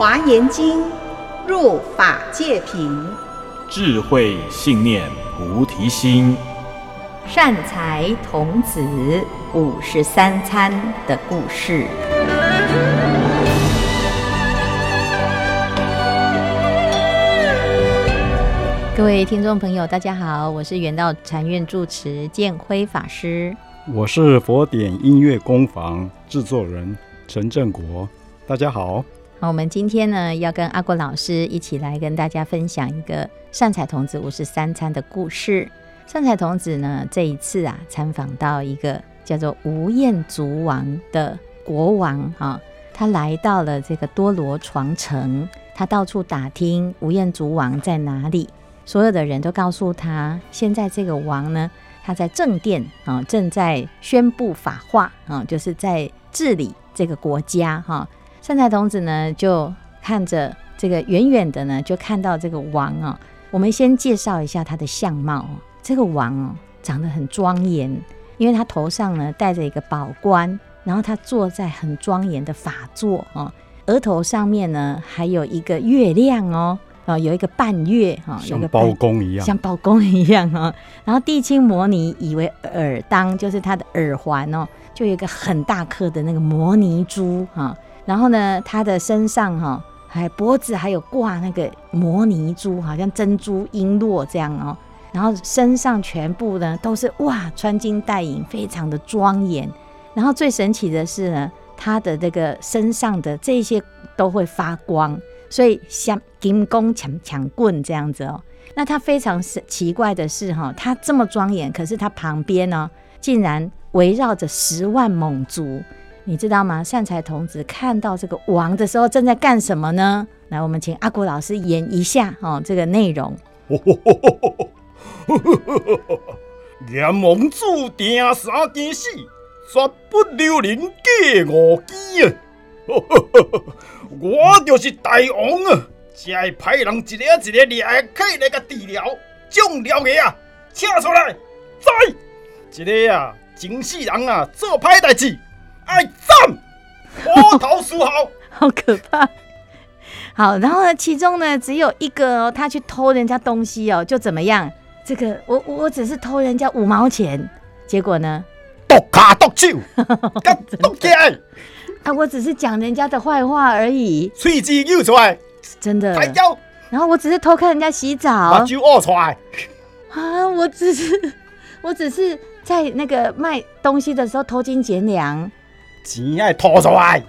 华严经，入法界品，智慧信念菩提心，善财童子五十三参的故事。各位听众朋友，大家好，我是圆道禅院住持建辉法师，我是佛典音乐工坊制作人陈正国，大家好。好，我们今天呢要跟阿国老师一起来跟大家分享一个善财童子五十三参的故事。善财童子呢这一次啊参访到一个叫做无厌足王的国王啊，他来到了这个多罗床城，他到处打听无厌足王在哪里。所有的人都告诉他，现在这个王呢，他在正殿啊，正在宣布法化啊，就是在治理这个国家哈。善财童子呢，就看着这个远远的呢，就看到这个王啊。我们先介绍一下他的相貌。这个王哦，长得很庄严，因为他头上呢戴着一个宝冠，然后他坐在很庄严的法座啊，额头上面呢还有一个月亮哦。哦，有一个半月哈，像包公一样，像包公一样哈。然后地青摩尼以为耳当，就是他的耳环哦，就有一个很大颗的那个摩尼珠哈。然后呢，他的身上哈，还脖子还有挂那个摩尼珠，好像珍珠璎珞这样哦。然后身上全部呢都是哇，穿金戴银，非常的庄严。然后最神奇的是呢，他的这个身上的这些都会发光。所以像金光抢抢棍这样子哦，那他非常是奇怪的是哈，他这么庄严，可是他旁边呢，竟然围绕着十万猛族，你知道吗？善财童子看到这个王的时候，正在干什么呢？来，我们请阿古老师演一下哦，这个内容。连猛卒定三件事，绝不留人过五更啊！我就是大王啊！才会派人一个一个掠起来个治疗，将了个啊，请出来！在一个啊，真死人啊，做歹代志，爱斩，波头书好，好可怕。好，然后呢，其中呢，只有一个哦，他去偷人家东西哦，就怎么样？这个我我只是偷人家五毛钱，结果呢，剁卡剁手，剁起来。啊，我只是讲人家的坏话而已，喙子又出来，真的。然后我只是偷看人家洗澡，把酒屙出来。啊，我只是，我只是在那个卖东西的时候偷斤减两，钱爱吐出来。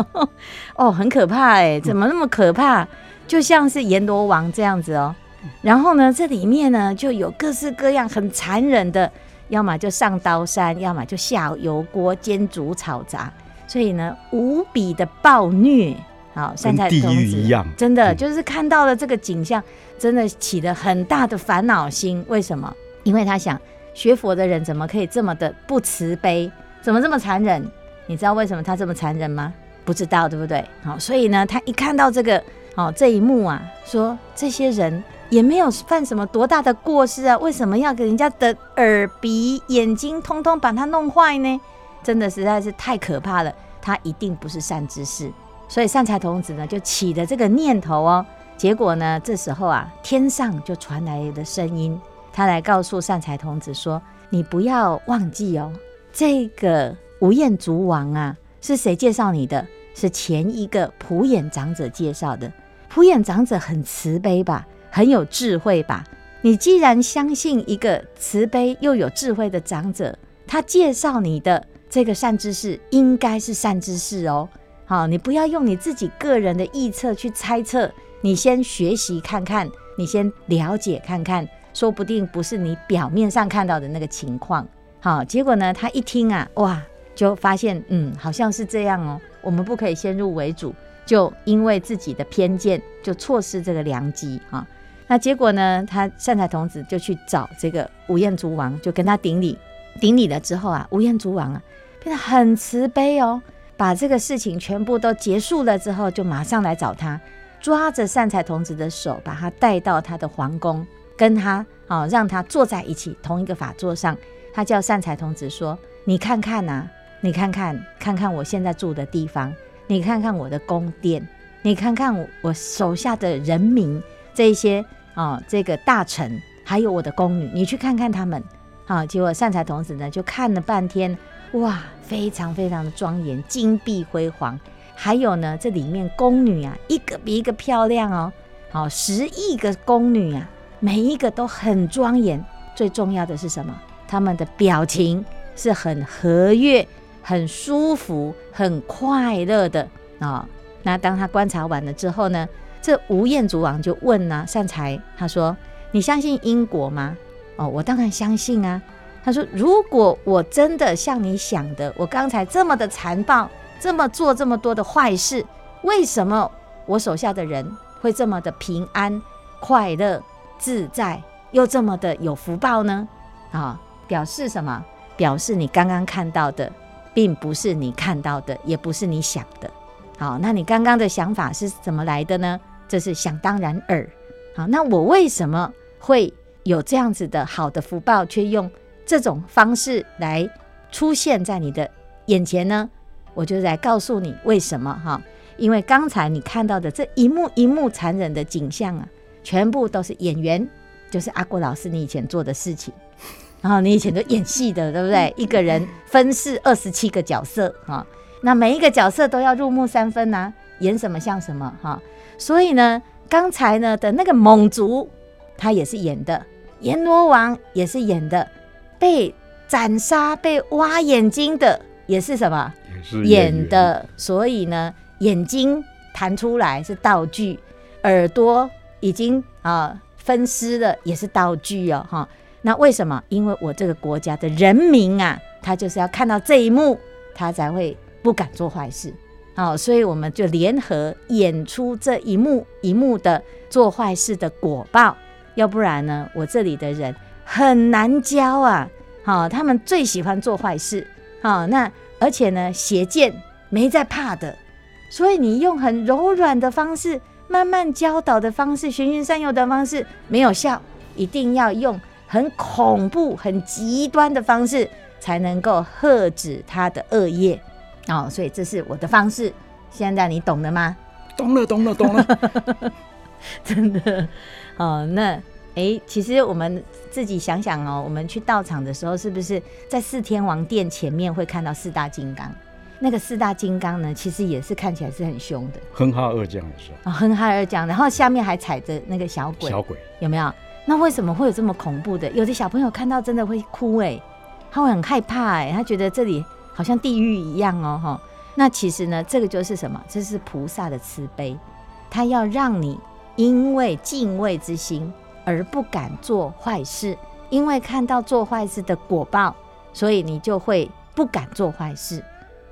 哦，很可怕哎，怎么那么可怕？就像是阎罗王这样子哦。然后呢，这里面呢就有各式各样很残忍的，要么就上刀山，要么就下油锅煎煮炒炸。所以呢，无比的暴虐，好，善财童子一样，真的就是看到了这个景象，真的起了很大的烦恼心。为什么？因为他想学佛的人怎么可以这么的不慈悲，怎么这么残忍？你知道为什么他这么残忍吗？不知道，对不对？好，所以呢，他一看到这个，好这一幕啊，说这些人也没有犯什么多大的过失啊，为什么要给人家的耳鼻眼睛通通把它弄坏呢？真的实在是太可怕了，他一定不是善知识，所以善财童子呢就起了这个念头哦。结果呢，这时候啊，天上就传来的声音，他来告诉善财童子说：“你不要忘记哦，这个无厌足王啊，是谁介绍你的？是前一个普眼长者介绍的。普眼长者很慈悲吧，很有智慧吧？你既然相信一个慈悲又有智慧的长者，他介绍你的。”这个善知识应该是善知识哦，好，你不要用你自己个人的臆测去猜测，你先学习看看，你先了解看看，说不定不是你表面上看到的那个情况。好，结果呢，他一听啊，哇，就发现，嗯，好像是这样哦。我们不可以先入为主，就因为自己的偏见就错失这个良机啊。那结果呢，他善财童子就去找这个吴彦祖王，就跟他顶礼，顶礼了之后啊，吴彦祖王啊。变得很慈悲哦，把这个事情全部都结束了之后，就马上来找他，抓着善财童子的手，把他带到他的皇宫，跟他哦，让他坐在一起同一个法座上。他叫善财童子说：“你看看呐、啊，你看看，看看我现在住的地方，你看看我的宫殿，你看看我手下的人民这些啊、这个大臣，还有我的宫女，你去看看他们。好，结果善财童子呢就看了半天，哇，非常非常的庄严，金碧辉煌。还有呢，这里面宫女啊，一个比一个漂亮哦。好，十亿个宫女啊，每一个都很庄严。最重要的是什么？他们的表情是很和悦、很舒服、很快乐的啊。那当他观察完了之后呢，这吴彦祖王就问呢、善财，他说：“你相信因果吗？”哦，我当然相信啊。他说：“如果我真的像你想的，我刚才这么的残暴，这么做这么多的坏事，为什么我手下的人会这么的平安、快乐、自在，又这么的有福报呢？”啊、表示什么？表示你刚刚看到的，并不是你看到的，也不是你想的。好，那你刚刚的想法是怎么来的呢？这是想当然耳。好，那我为什么会有这样子的好的福报，却用这种方式来出现在你的眼前呢？我就来告诉你为什么哈。因为刚才你看到的这一幕一幕残忍的景象啊，全部都是演员，就是阿国老师你以前做的事情。然后你以前都演戏的，对不对？一个人分饰二十七个角色哈。那每一个角色都要入木三分呐、啊，演什么像什么哈。所以呢，刚才呢的那个猛族，他也是演的；阎罗王也是演的；被斩杀、被挖眼睛的也是什么？也是演的。所以呢，眼睛弹出来是道具，耳朵已经啊分尸了也是道具哦哈。那为什么？因为我这个国家的人民啊，他就是要看到这一幕，他才会。不敢做坏事，好，所以我们就联合演出这一幕一幕的做坏事的果报，要不然呢，我这里的人很难教啊，好，他们最喜欢做坏事，好，那而且呢，邪见没在怕的，所以你用很柔软的方式，慢慢教导的方式，循循善诱的方式没有效，一定要用很恐怖、很极端的方式，才能够遏止他的恶业。哦，所以这是我的方式。现在你懂了吗？懂了，懂了，懂了。真的哦，那哎，其实我们自己想想哦，我们去道场的时候，是不是在四天王殿前面会看到四大金刚？那个四大金刚呢，其实也是看起来是很凶的。哼哈二将也是啊，哼哈二将，然后下面还踩着那个小鬼，小鬼有没有？那为什么会有这么恐怖的？有的小朋友看到真的会哭哎，他会很害怕哎，他觉得这里。好像地狱一样哦，哈。那其实呢，这个就是什么？这是菩萨的慈悲，他要让你因为敬畏之心而不敢做坏事，因为看到做坏事的果报，所以你就会不敢做坏事。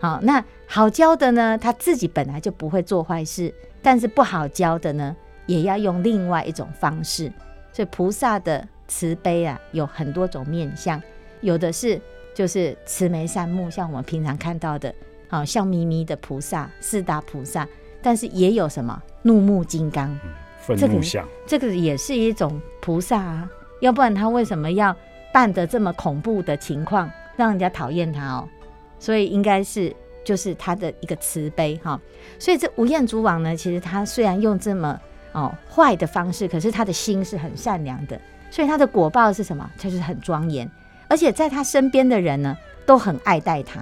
好，那好教的呢，他自己本来就不会做坏事，但是不好教的呢，也要用另外一种方式。所以菩萨的慈悲啊，有很多种面相，有的是。就是慈眉善目，像我们平常看到的，好笑眯眯的菩萨，四大菩萨。但是也有什么怒目金刚，嗯、怒相，这个这个也是一种菩萨啊。要不然他为什么要扮得这么恐怖的情况，让人家讨厌他哦？所以应该是就是他的一个慈悲哈。所以这无厌足王呢，其实他虽然用这么哦坏的方式，可是他的心是很善良的，所以他的果报是什么？就是很庄严。而且在他身边的人呢，都很爱戴他。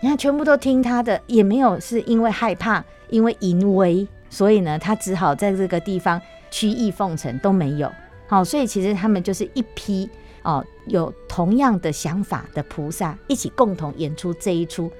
你看，全部都听他的，也没有是因为害怕，因为淫威，所以呢，他只好在这个地方曲意奉承都没有。好，所以其实他们就是一批哦，有同样的想法的菩萨，一起共同演出这一出，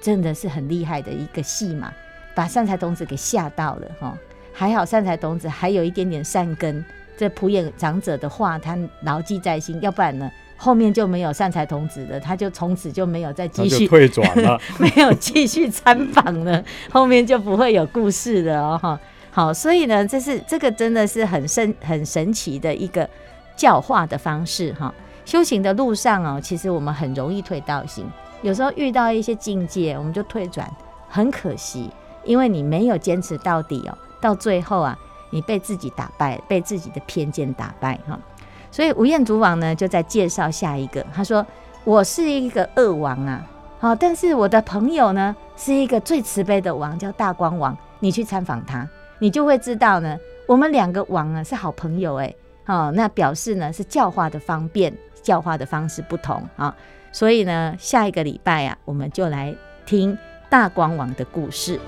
真的是很厉害的一个戏码，把善财童子给吓到了哈。还好善财童子还有一点点善根，这普眼长者的话他牢记在心，要不然呢？后面就没有善财童子了，他就从此就没有再继续退转了，没有继续参访了，后面就不会有故事了哦哈。好，所以呢，这是这个真的是很神很神奇的一个教化的方式哈。修行的路上哦，其实我们很容易退道心，有时候遇到一些境界，我们就退转，很可惜，因为你没有坚持到底哦，到最后啊，你被自己打败，被自己的偏见打败哈。所以吴彦祖王呢，就在介绍下一个，他说：“我是一个恶王啊，好，但是我的朋友呢，是一个最慈悲的王，叫大光王。你去参访他，你就会知道呢，我们两个王啊是好朋友诶、哦。好，那表示呢是教化的方便，教化的方式不同啊。所以呢，下一个礼拜啊，我们就来听大光王的故事。”